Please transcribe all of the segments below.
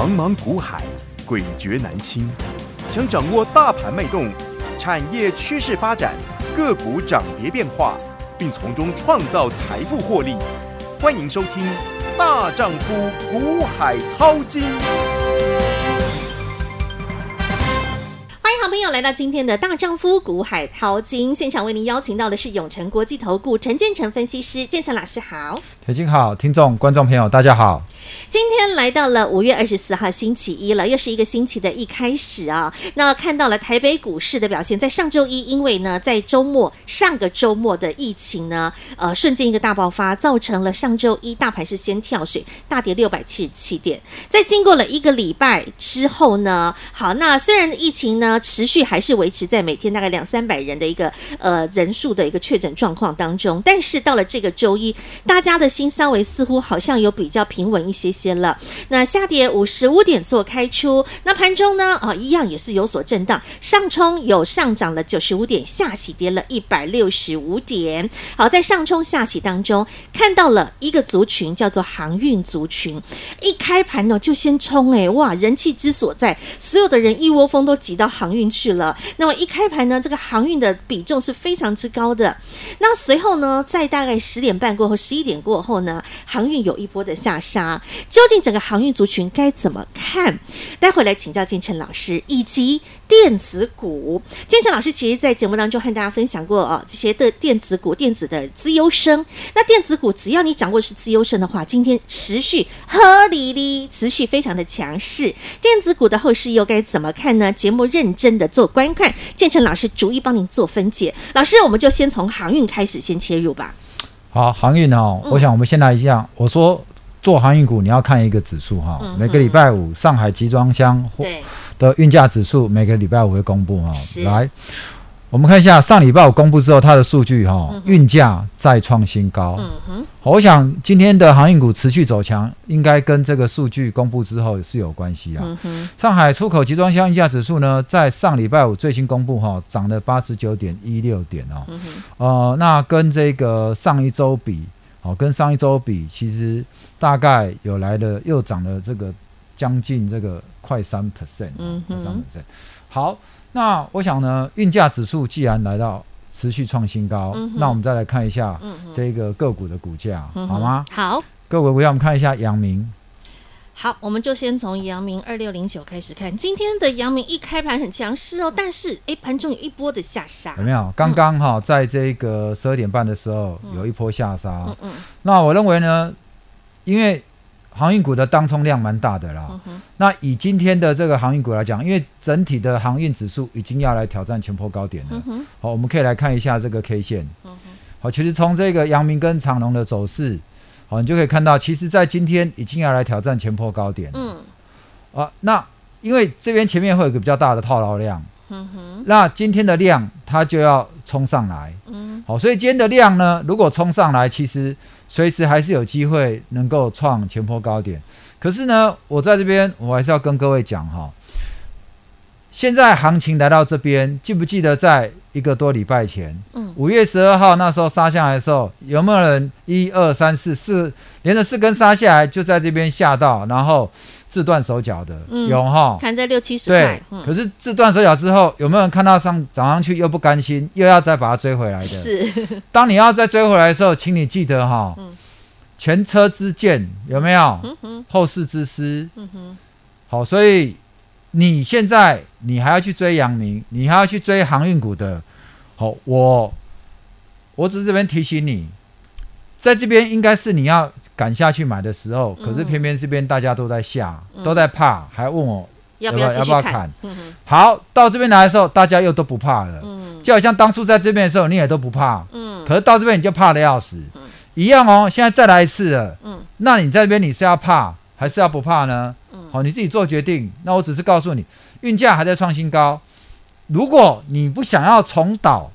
茫茫股海，诡谲难清。想掌握大盘脉动、产业趋势发展、个股涨跌变化，并从中创造财富获利，欢迎收听《大丈夫股海淘金》。好朋友来到今天的大丈夫股海淘金现场，为您邀请到的是永诚国际投顾陈建成分析师，建成老师好，铁金好，听众观众朋友大家好。今天来到了五月二十四号星期一了，又是一个星期的一开始啊。那看到了台北股市的表现，在上周一，因为呢在周末上个周末的疫情呢，呃瞬间一个大爆发，造成了上周一大盘是先跳水，大跌六百七十七点。在经过了一个礼拜之后呢，好，那虽然疫情呢持续还是维持在每天大概两三百人的一个呃人数的一个确诊状况当中，但是到了这个周一，大家的心稍微似乎好像有比较平稳一些。些了，那下跌五十五点做开出，那盘中呢啊、哦，一样也是有所震荡，上冲有上涨了九十五点，下洗跌了一百六十五点。好，在上冲下洗当中，看到了一个族群叫做航运族群，一开盘呢就先冲哎，哇，人气之所在，所有的人一窝蜂都挤到航运去了。那么一开盘呢，这个航运的比重是非常之高的。那随后呢，在大概十点半过后，十一点过后呢，航运有一波的下杀。究竟整个航运族群该怎么看？待会来请教建成老师，以及电子股。建成老师其实，在节目当中和大家分享过哦，这些的电子股、电子的资优生。那电子股，只要你掌握是资优生的话，今天持续合理的，持续非常的强势。电子股的后市又该怎么看呢？节目认真的做观看，建成老师逐一帮您做分解。老师，我们就先从航运开始先切入吧。好，航运哦，嗯、我想我们先来一下，我说。做航运股，你要看一个指数哈。每个礼拜五，上海集装箱的运价指数每个礼拜五会公布哈。来，我们看一下上礼拜五公布之后，它的数据哈，运价再创新高。我想今天的航运股持续走强，应该跟这个数据公布之后是有关系啊。上海出口集装箱运价指数呢，在上礼拜五最新公布哈，涨了八十九点一六点哦。呃，那跟这个上一周比。好，跟上一周比，其实大概有来的又涨了这个将近这个快三 percent，嗯，三 percent。好，那我想呢，运价指数既然来到持续创新高，嗯、那我们再来看一下这个个股的股价，嗯、好吗？好，个股股价我们看一下阳明。好，我们就先从阳明二六零九开始看。今天的阳明一开盘很强势哦，但是诶，盘中有一波的下杀，有没有？刚刚哈，在这个十二点半的时候有一波下杀。嗯嗯。那我认为呢，因为航运股的当冲量蛮大的啦。嗯。那以今天的这个航运股来讲，因为整体的航运指数已经要来挑战前波高点了。嗯哼。好，我们可以来看一下这个 K 线。好，其实从这个阳明跟长荣的走势。好，你就可以看到，其实，在今天已经要来挑战前坡高点。嗯，啊，那因为这边前面会有一个比较大的套牢量。嗯哼。那今天的量它就要冲上来。嗯。好，所以今天的量呢，如果冲上来，其实随时还是有机会能够创前坡高点。可是呢，我在这边我还是要跟各位讲哈，现在行情来到这边，记不记得在？一个多礼拜前，五月十二号那时候杀下来的时候，有没有人一二三四四连着四根杀下来，就在这边吓到，然后自断手脚的？嗯、有哈？砍在六七十块。对，嗯、可是自断手脚之后，有没有人看到上涨上去又不甘心，又要再把它追回来的？是。当你要再追回来的时候，请你记得哈，嗯、前车之鉴有没有？后事之师。嗯、哼好，所以。你现在你还要去追阳明，你还要去追航运股的，好，我我只是这边提醒你，在这边应该是你要赶下去买的时候，可是偏偏这边大家都在下，都在怕，还问我要不要要不要砍？好，到这边来的时候，大家又都不怕了，就好像当初在这边的时候，你也都不怕，可是到这边你就怕的要死，一样哦。现在再来一次了，那你在这边你是要怕还是要不怕呢？好，你自己做决定。那我只是告诉你，运价还在创新高。如果你不想要重蹈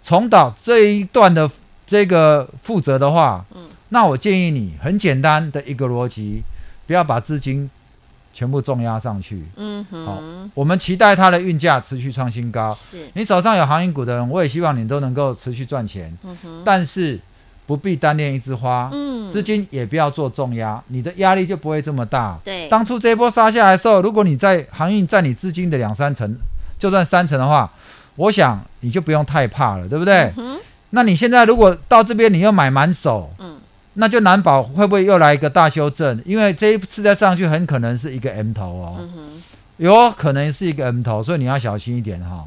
重蹈这一段的这个负责的话，嗯，那我建议你很简单的一个逻辑，不要把资金全部重压上去。嗯哼，好，我们期待它的运价持续创新高。是，你手上有航运股的人，我也希望你都能够持续赚钱。嗯哼，但是。不必单恋一枝花，嗯，资金也不要做重压，你的压力就不会这么大。对，当初这一波杀下来的时候，如果你在航运占你资金的两三成，就算三成的话，我想你就不用太怕了，对不对？嗯那你现在如果到这边你又买满手，嗯，那就难保会不会又来一个大修正，因为这一次再上去很可能是一个 M 头哦。嗯有可能是一个 M 头，所以你要小心一点哈。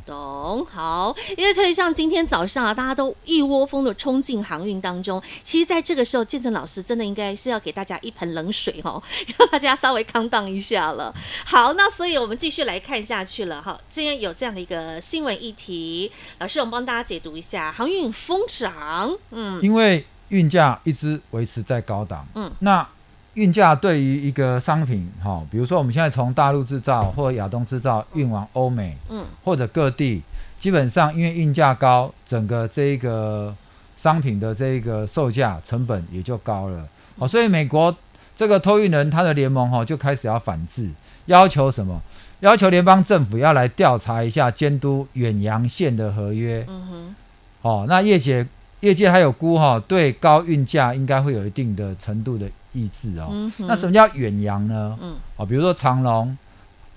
懂好，因为特别像今天早上啊，大家都一窝蜂的冲进航运当中。其实，在这个时候，建成老师真的应该是要给大家一盆冷水哦，让大家稍微 calm down 一下了。好，那所以我们继续来看下去了哈。今天有这样的一个新闻议题，老师我们帮大家解读一下航运疯涨，嗯，因为运价一直维持在高档，嗯，那。运价对于一个商品，哈，比如说我们现在从大陆制造或者亚东制造运往欧美，嗯，或者各地，基本上因为运价高，整个这一个商品的这一个售价成本也就高了，哦，所以美国这个托运人他的联盟哈就开始要反制，要求什么？要求联邦政府要来调查一下监督远洋线的合约，嗯哼，哦，那业界业界还有估哈，对高运价应该会有一定的程度的。抑制哦，嗯、那什么叫远洋呢？嗯，哦，比如说长隆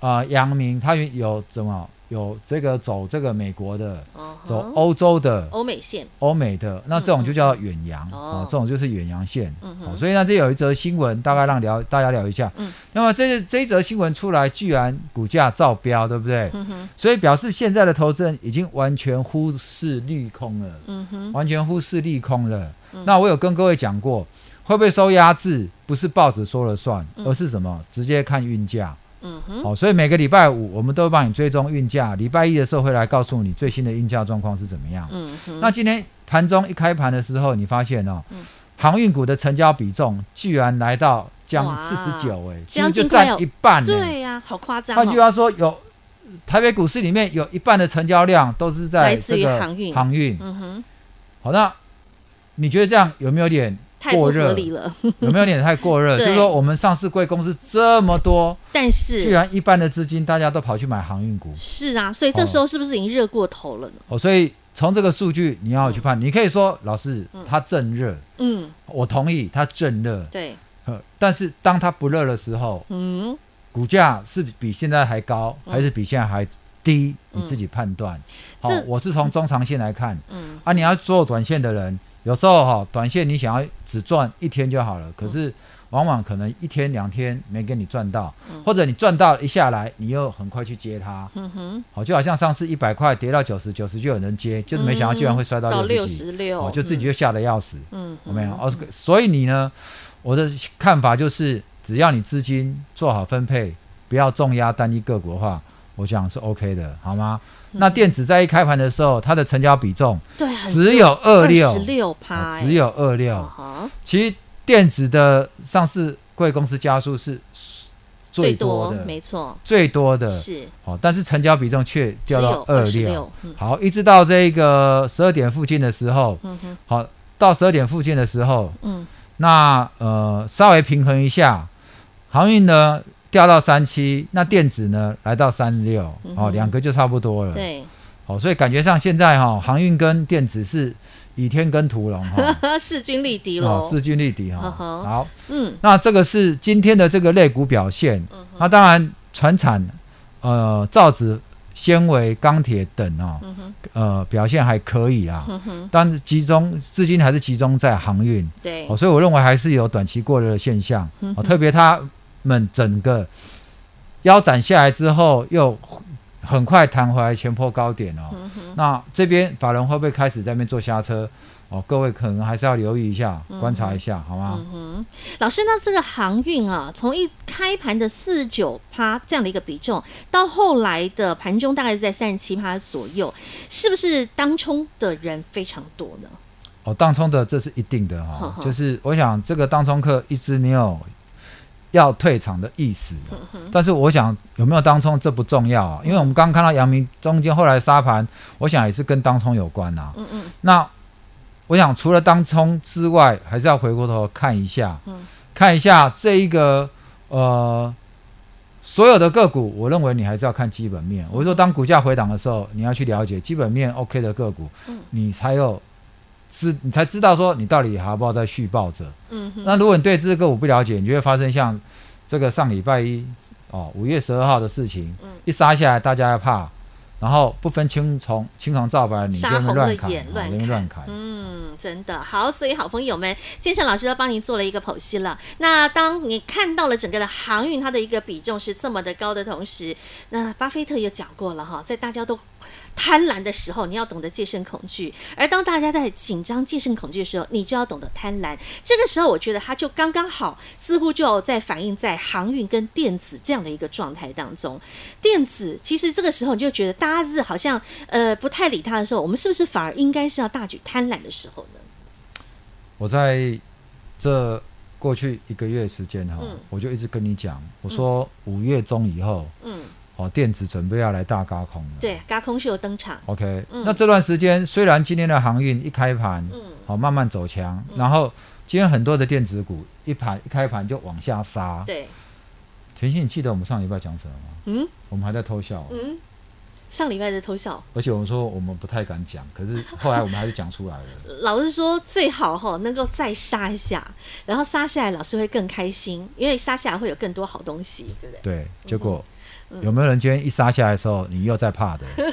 啊、呃、阳明，它有怎么有这个走这个美国的，哦、走欧洲的欧美线，欧美的，那这种就叫远洋、嗯、哦，这种就是远洋线。嗯哼、哦，所以呢，这有一则新闻，大概让聊大家聊一下。嗯，那么这这一则新闻出来，居然股价照标，对不对？嗯哼，所以表示现在的投资人已经完全忽视利空了。嗯哼，完全忽视利空了。嗯、那我有跟各位讲过。会不会收压制？不是报纸说了算，而是什么？直接看运价。嗯哼。好，所以每个礼拜五我们都会帮你追踪运价，礼拜一的时候会来告诉你最新的运价状况是怎么样。嗯哼。那今天盘中一开盘的时候，你发现哦，航运股的成交比重居然来到将四十九，哎，几乎就占一半。对呀，好夸张。换句话说，有台北股市里面有一半的成交量都是在这个航运。航运。嗯哼。好，那你觉得这样有没有点？过热了，有没有点太过热？就是说，我们上市贵公司这么多，但是。居然一半的资金大家都跑去买航运股，是啊，所以这时候是不是已经热过头了呢？哦，所以从这个数据你要去判，你可以说老师它正热，嗯，我同意它正热，对，但是当它不热的时候，嗯，股价是比现在还高，还是比现在还低？你自己判断。好，我是从中长线来看，嗯，啊，你要做短线的人。有时候哈，短线你想要只赚一天就好了，可是往往可能一天两天没给你赚到，或者你赚到一下来，你又很快去接它。嗯哼，好，就好像上次一百块跌到九十九十就有人接，就是没想到居然会摔到六十六，哦，就自己就吓得要死。嗯，有没有？哦，所以你呢，我的看法就是，只要你资金做好分配，不要重压单一个股的话，我想是 OK 的，好吗？那电子在一开盘的时候，它的成交比重对只有二六，十六趴，只有二六。其实电子的上市贵公司家数是最多的，没错，最多的是。好，但是成交比重却掉到二六。好，一直到这个十二点附近的时候，好，到十二点附近的时候，嗯，那呃稍微平衡一下，航运呢，掉到三七，那电子呢来到三六，哦，两个就差不多了。对，哦，所以感觉上现在哈、哦，航运跟电子是倚天跟屠龙哈，势均力敌了。势均力敌哈。好，嗯，那这个是今天的这个类股表现。嗯、那当然，船产、呃，造纸、纤维、钢铁等哦，嗯、呃，表现还可以啊。嗯、但是集中资金还是集中在航运。对，哦，所以我认为还是有短期过热的现象。嗯、哦，特别它。们整个腰斩下来之后，又很快弹回来前坡高点哦。嗯、那这边法人会不会开始在那边做下车？哦，各位可能还是要留意一下，嗯、观察一下，好吗？嗯、老师，那这个航运啊，从一开盘的四九趴这样的一个比重，到后来的盘中大概是在三十七趴左右，是不是当冲的人非常多呢？哦，当冲的这是一定的哈、哦，呵呵就是我想这个当冲客一直没有。要退场的意思，但是我想有没有当冲这不重要啊，因为我们刚刚看到阳明中间后来杀盘，我想也是跟当冲有关啊。嗯嗯。那我想除了当冲之外，还是要回过头看一下，看一下这一个呃所有的个股，我认为你还是要看基本面。我说当股价回档的时候，你要去了解基本面 OK 的个股，你才有知你才知道说你到底还要不要再续报着。嗯哼，那如果你对这个我不了解，你就会发生像这个上礼拜一哦五月十二号的事情，嗯、一杀下来大家要怕。然后不分青红青红皂白，你就乱砍，乱乱砍。嗯，真的好，所以好朋友们，建成老师都帮您做了一个剖析了。那当你看到了整个的航运它的一个比重是这么的高的同时，那巴菲特也讲过了哈，在大家都。贪婪的时候，你要懂得戒慎恐惧；而当大家在紧张、戒慎恐惧的时候，你就要懂得贪婪。这个时候，我觉得它就刚刚好，似乎就在反映在航运跟电子这样的一个状态当中。电子其实这个时候，你就觉得大家是好像呃不太理它的时候，我们是不是反而应该是要大举贪婪的时候呢？我在这过去一个月时间哈，嗯、我就一直跟你讲，我说五月中以后，嗯。哦，电子准备要来大轧空了。对，轧空是有登场。OK，、嗯、那这段时间虽然今天的航运一开盘，嗯，好慢慢走强，嗯、然后今天很多的电子股一盘一开盘就往下杀。对，田心，你记得我们上礼拜讲什么吗？嗯，我们还在偷笑。嗯，上礼拜在偷笑。而且我们说我们不太敢讲，可是后来我们还是讲出来了。老师说最好哈能够再杀一下，然后杀下来老师会更开心，因为杀下来会有更多好东西，对不对？对，结果。嗯有没有人今天一杀下来的时候，你又在怕的？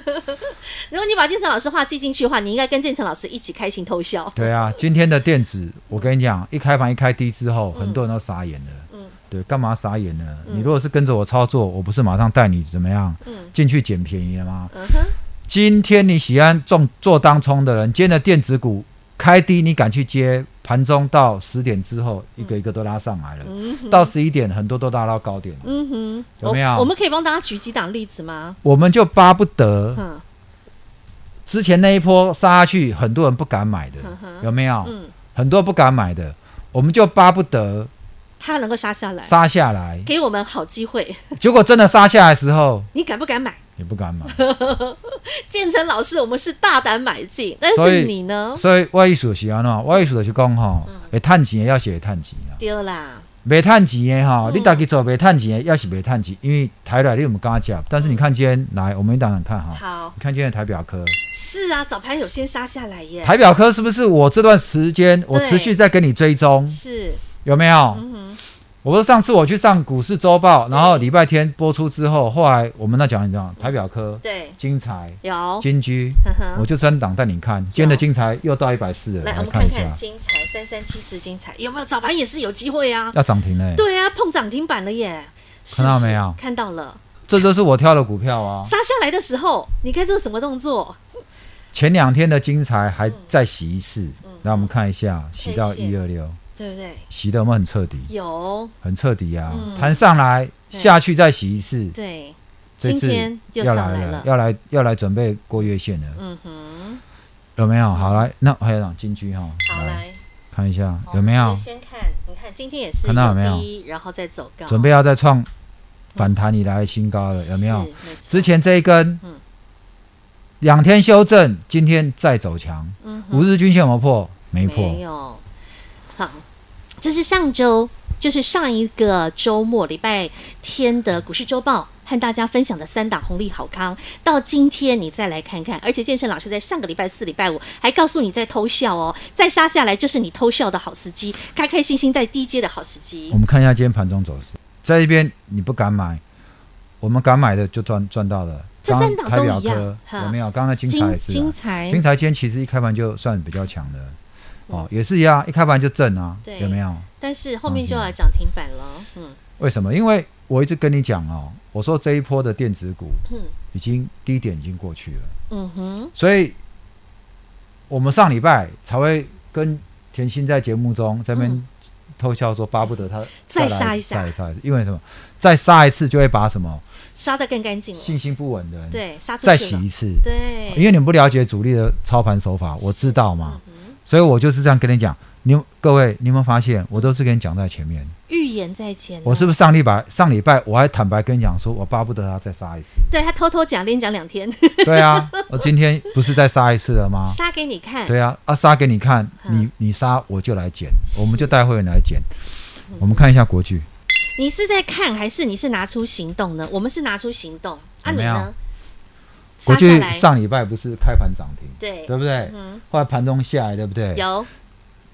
如果你把建成老师话记进去的话，你应该跟建成老师一起开心偷笑。对啊，今天的电子，我跟你讲，一开盘一开低之后，很多人都傻眼了。嗯，对，干嘛傻眼呢？你如果是跟着我操作，我不是马上带你怎么样？嗯，进去捡便宜了吗？嗯哼。今天你喜欢做做当冲的人，今天的电子股开低，你敢去接？盘中到十点之后，一个一个都拉上来了。嗯、到十一点，很多都拉到高点了。嗯哼，有没有？我们可以帮大家举几档例子吗？我们就巴不得，之前那一波杀下去，很多人不敢买的，嗯、有没有？嗯、很多不敢买的，我们就巴不得他能够杀下来，杀下来，给我们好机会。结果真的杀下来的时候，你敢不敢买？也不敢买，建成老师，我们是大胆买进，但是你呢？所以我意思是安怎？我意思是讲吼，会赚钱的要写赚钱啊。对啦，没赚钱的哈，你大家做没赚钱的，要是没赚钱，因为台来你有没有跟他讲？但是你看今天来，我们当然看哈。好，你看今天的台表科。是啊，早盘有先杀下来耶。台表科是不是我这段时间我持续在跟你追踪？是，有没有？我说上次我去上股市周报，然后礼拜天播出之后，后来我们那讲你讲台表科，对，精材有。金居，我就三档带你看，今天的精材又到一百四了，来我们看一下精材三三七四精材有没有早盘也是有机会啊，要涨停嘞，对啊，碰涨停板了耶，看到没有？看到了，这都是我挑的股票啊，杀下来的时候，你该做什么动作？前两天的精材还再洗一次，来我们看一下，洗到一二六。对不对？洗的有没有很彻底？有，很彻底啊！弹上来下去再洗一次。对，今天又上来了，要来要来准备过月线了。嗯哼，有没有？好来，那还有长金居哈。好来，看一下有没有？先看，你看今天也是看到有没有？然后再走高，准备要再创反弹以来的新高了，有没有？之前这一根，两天修正，今天再走强。五日均线有没有破？没破。没有。好，这是上周，就是上一个周末礼拜天的股市周报，和大家分享的三档红利好康。到今天你再来看看，而且建成老师在上个礼拜四、礼拜五还告诉你在偷笑哦，再杀下来就是你偷笑的好时机，开开心心在低阶的好时机。我们看一下今天盘中走势，在这边你不敢买，我们敢买的就赚赚到了。这三档都一样，有没有？刚刚的精材是、啊、精彩，精材今天其实一开盘就算比较强的。哦，也是一样，一开盘就震啊，对有没有？但是后面就要涨停板了，嗯。为什么？因为我一直跟你讲哦，我说这一波的电子股，嗯，已经低点已经过去了，嗯哼。所以，我们上礼拜才会跟甜心在节目中在那边偷笑说，巴不得他再杀一下，再杀一下，因为什么？再杀一次就会把什么杀的更干净，信心不稳的人对杀出再洗一次，对，因为你们不了解主力的操盘手法，我知道嘛。所以我就是这样跟你讲，你各位，你有没有发现，我都是跟你讲在前面，预言在前。我是不是上礼拜上礼拜我还坦白跟你讲，说我巴不得他再杀一次。对，他偷偷讲，连讲两天。对啊，我今天不是再杀一次了吗？杀给你看。对啊，啊杀给你看，你你杀我就来捡，我们就带会员来捡。我们看一下国剧。你是在看还是你是拿出行动呢？我们是拿出行动。啊，你呢？国巨上礼拜不是开盘涨停，对。对不对？嗯，后来盘中下来，对不对？有。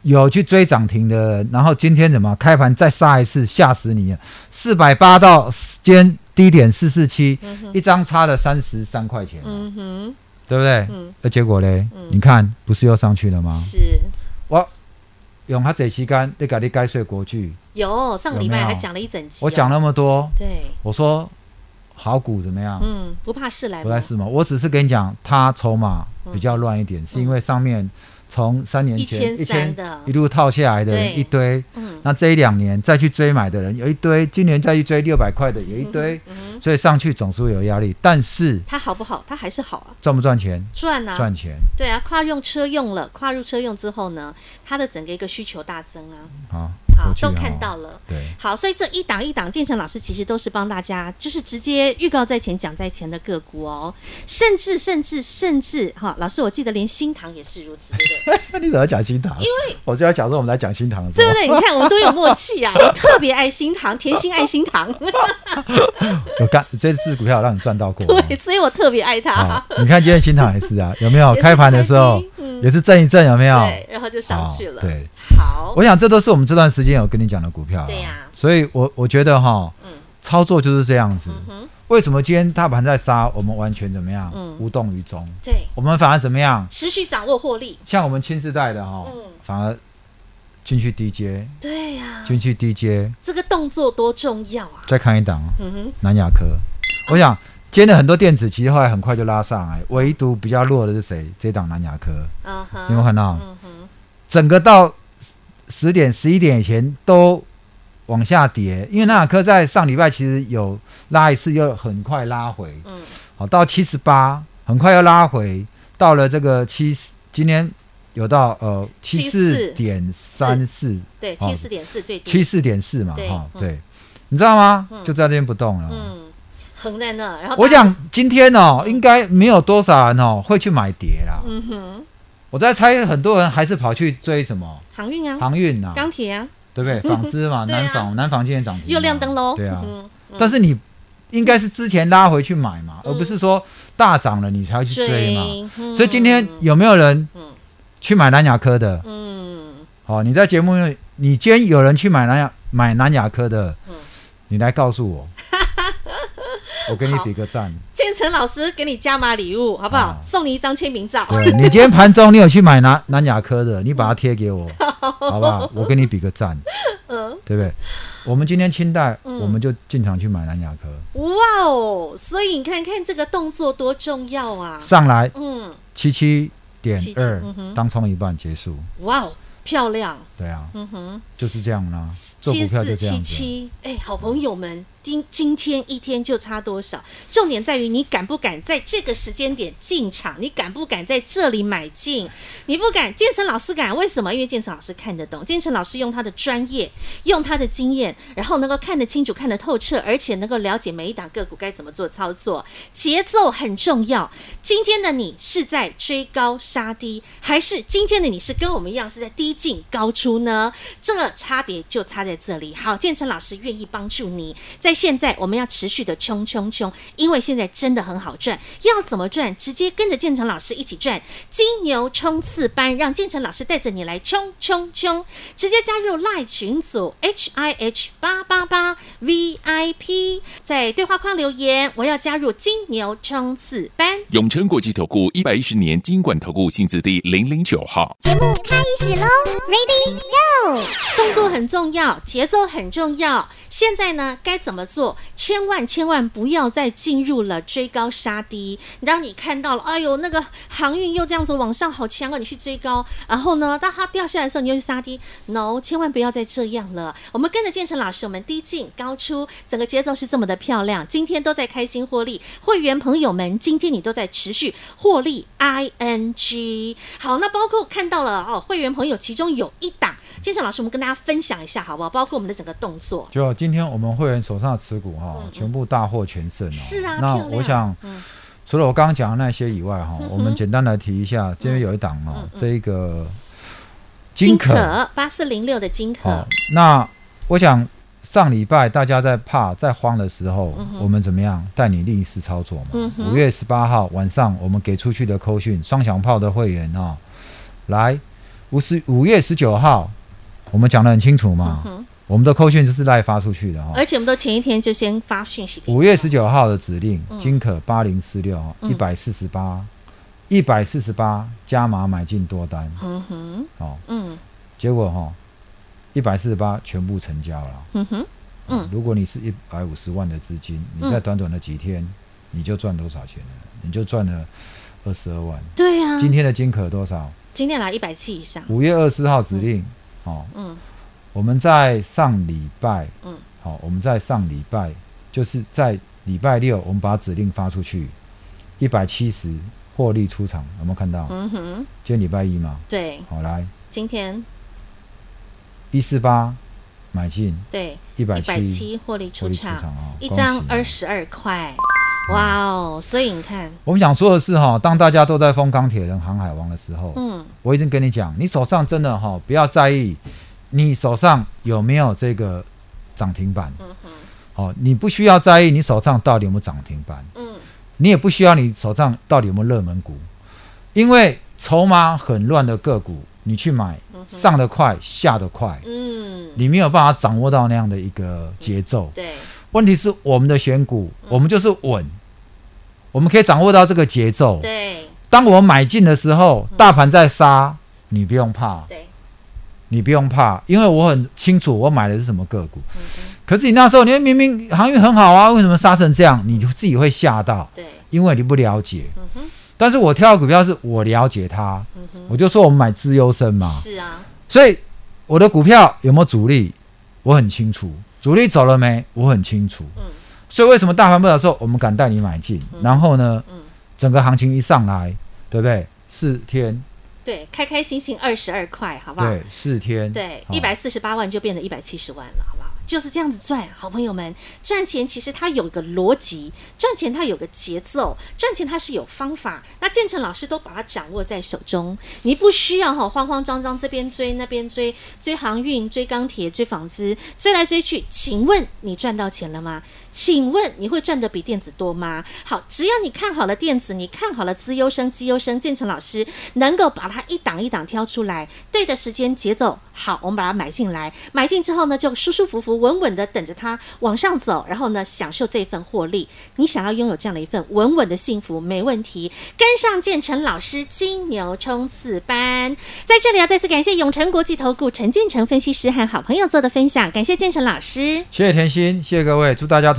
有去追涨停的，然后今天怎么？开盘再杀一次，吓死你了！四百八到今天低点四四七，一张差了三十三块钱，嗯哼，对不对？嗯，那结果嘞？嗯。你看不是又上去了吗？是。我用他这期间得给你该睡国剧，有上礼拜还讲了一整集哦，我讲那么多，对，我说好股怎么样？嗯，不怕事来，不怕事嘛？我只是跟你讲，它筹码比较乱一点，是因为上面从三年前一千的一路套下来的人一堆，嗯，那这一两年再去追买的人有一堆，今年再去追六百块的有一堆，所以上去总是会有压力。但是它好不好？它还是好啊，赚不赚钱？赚啊，赚钱对啊，跨用车用了，跨入车用之后呢，它的整个一个需求大增啊，好，好都看到了。对，好，所以这一档一档，建成老师其实都是帮大家，就是直接预告在前，讲在前的个股哦，甚至甚至甚至哈，老师我记得连新塘也是如此，对不对？那 你怎么讲新塘？因为我就要讲说我们来讲新塘对不，对？你看我们都有默契啊，我特别爱新塘，甜心爱新塘，有干这次股票让你赚到过。对，所以我特别爱它啊，，你看今天新塘也是啊，有没有？开盘的时候也是震一震，有没有？对，然后就上去了。对，好，我想这都是我们这段时间有跟你讲的股票啊。对呀所以我我觉得哈嗯，操作就是这样子。嗯，为什么今天大盘在杀，我们完全怎么样嗯？无动于衷。对，我们反而怎么样？持续掌握获利，像我们亲自带的哈嗯，反而进去低阶，对呀，进去低阶。这个动作多重要啊！再看一档嗯哼，南亚科，我想今天的很多电子其实后来很快就拉上来，唯独比较弱的是谁？这档南亚科，嗯哼，有没有看到？嗯哼，整个到十点、十一点以前都往下跌，因为南亚科在上礼拜其实有拉一次，又很快拉回，嗯，好到七十八，很快又拉回，到了这个七十，今天有到呃七四点三四，对，哦七四点四最低，七四点四嘛，哈、嗯。对，你知道吗？嗯。就在那边不动了。嗯，横在那，然后我想今天哦，应该没有多少人哦会去买碟啦。嗯哼，我在猜，很多人还是跑去追什么？航运啊，航运呐，钢铁啊，对不对？纺织嘛，南纺南纺今天涨停，又亮灯喽，对啊。但是你应该是之前拉回去买嘛，嗯。而不是说大涨了你才会去追嘛。嗯。所以今天有没有人嗯。去买南亚科的？嗯，好，你在节目里，你今天有人去买南亚买南亚科的嗯，你来告诉我，我给你比个赞。建成老师给你加码礼物，好不好好？送你一张签名照。对你今天盘中你有去买南南亚科的，你把它贴给我，好不好？我给你比个赞，嗯，对不对？我们今天清代，嗯我们就进场去买南亚科，哇哦！所以你看看这个动作多重要啊！上来嗯，七七点二当冲一半结束。哇哦，漂亮！对啊，嗯哼，就是这样啦。做七股票就这样子。七，哎，好朋友们，今今天一天就差多少？重点在于你敢不敢在这个时间点进场？你敢不敢在这里买进？你不敢，建成老师敢，为什么？因为建成老师看得懂，建成老师用他的专业，用他的经验，然后能够看得清楚、看得透彻，而且能够了解每一档个股该怎么做操作，节奏很重要。今天的你是在追高杀低，还是今天的你是跟我们一样是在低进高出呢？这差别就差在这里。好，建成老师愿意帮助你，在现在我们要持续的冲冲冲，因为现在真的很好赚。要怎么赚？直接跟着建成老师一起赚金牛冲刺班，让建成老师带着你来冲冲冲！直接加入赖群组 H I H 八八八 V I P，在对话框留言，我要加入金牛冲刺班。永诚国际投顾一百一十年金管投顾新字第零零九号。节目开始喽，Ready Go！动作很重要，节奏很重要。现在呢，该怎么做？千万千万不要再进入了追高杀低。当你看到了，哎呦，那个航运又这样子往上，好强啊！你去追高，然后呢，当它掉下来的时候，你又去杀低。No，千万不要再这样了。我们跟着建成老师，我们低进高出，整个节奏是这么的漂亮。今天都在开心获利，会员朋友们，今天你都在持续获利。ing 好，那包括看到了哦，会员朋友其中有一档，建成老师，我们跟大家分享一下好不好？包括我们的整个动作。就今天我们会员手上的持股哈，全部大获全胜哦。是啊，那我想，嗯。除了我刚刚讲的那些以外哈，我们简单来提一下，今天有一档哦嗯，嗯这一个金可。八四零六的金可。好，，那我想上礼拜大家在怕在慌的时候，嗯、我们怎么样？带你逆势操作嘛？五、嗯、月十八号晚上我们给出去的扣讯，双响炮的会员啊、哦，来五十五月十九号，我们讲的很清楚嘛。嗯我们的扣讯就是赖发出去的哈，而且我们都前一天就先发讯息。五月十九号的指令，金可八零四六一百四十八，一百四十八加码买进多单。嗯哼，哦，嗯，结果哈，一百四十八全部成交了。嗯哼，嗯，如果你是一百五十万的资金，你在短短的几天，你就赚多少钱了？你就赚了二十二万。对呀。今天的金可多少？今天来一百七以上。五月二十四号指令，哦，嗯。我们在上礼拜，嗯，好，我们在上礼拜，就是在礼拜六，我们把指令发出去，一百七十获利出场，有没有看到？嗯哼，今天礼拜一嘛，对，好来，今天。一四八买进，对，一百七获利出场，一张二十二块，哇哦！所以你看，我们想说的是哈，当大家都在封钢铁人、航海王的时候，嗯，我已经跟你讲，你手上真的哈，不要在意。你手上有没有这个涨停板？哦，你不需要在意你手上到底有没有涨停板。嗯，你也不需要你手上到底有没有热门股，因为筹码很乱的个股，你去买上得快下得快。嗯，你没有办法掌握到那样的一个节奏。对，问题是我们的选股，我们就是稳，我们可以掌握到这个节奏。对，当我买进的时候，大盘在杀，你不用怕。对。你不用怕，因为我很清楚我买的是什么个股。嗯、可是你那时候，你明明航运很好啊，为什么杀成这样？你就自己会吓到。对，因为你不了解。嗯哼。但是我挑的股票是我了解它。嗯哼。我就说我们买资优生嘛。是啊。所以我的股票有没有主力？我很清楚。主力走了没？我很清楚。嗯。所以为什么大盘不好的时候，我们敢带你买进？嗯、然后呢？嗯。整个行情一上来，对不对？四天。对，开开心心二十二块，好不好？对，四天，对，一百四十八万就变成一百七十万了，好不好？就是这样子赚，好朋友们，赚钱其实它有一个逻辑，赚钱它有个节奏，赚钱它是有方法。那建成老师都把它掌握在手中，你不需要哈慌慌张张这边追那边追，追航运、追钢铁、追纺织，追来追去。请问你赚到钱了吗？请问你会赚得比电子多吗？好，只要你看好了电子，你看好了资优生、绩优生，建成老师能够把它一档一档挑出来，对的时间节奏好，我们把它买进来，买进之后呢，就舒舒服服、稳稳的等着它往上走，然后呢，享受这份获利。你想要拥有这样的一份稳稳的幸福，没问题，跟上建成老师金牛冲刺班，在这里要再次感谢永诚国际投顾陈建成分析师和好朋友做的分享，感谢建成老师，谢谢甜心，谢谢各位，祝大家。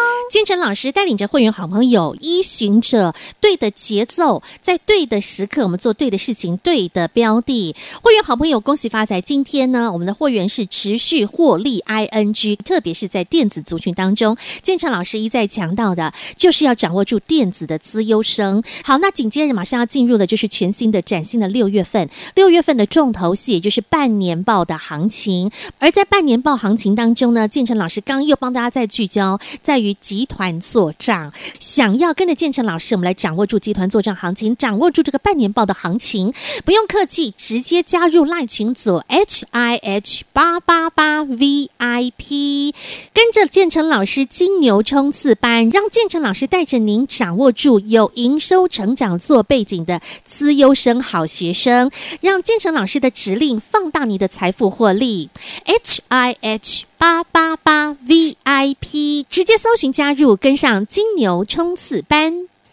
建成老师带领着会员好朋友，依循着对的节奏，在对的时刻，我们做对的事情，对的标的。会员好朋友，恭喜发财！今天呢，我们的会员是持续获利，ING，特别是在电子族群当中，建成老师一再强调的，就是要掌握住电子的资优生。好，那紧接着马上要进入的就是全新的、崭新的六月份，六月份的重头戏，也就是半年报的行情。而在半年报行情当中呢，建成老师刚又帮大家再聚焦，在于集。集团做账，想要跟着建成老师，我们来掌握住集团做账行情，掌握住这个半年报的行情，不用客气，直接加入赖群组 H I H 八八八 V I P，跟着建成老师金牛冲刺班，让建成老师带着您掌握住有营收成长做背景的资优生好学生，让建成老师的指令放大你的财富获利。H I H。八八八 VIP 直接搜寻加入，跟上金牛冲刺班。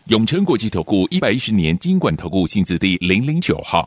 永诚国际投顾一百一十年金管投顾新字第零零九号。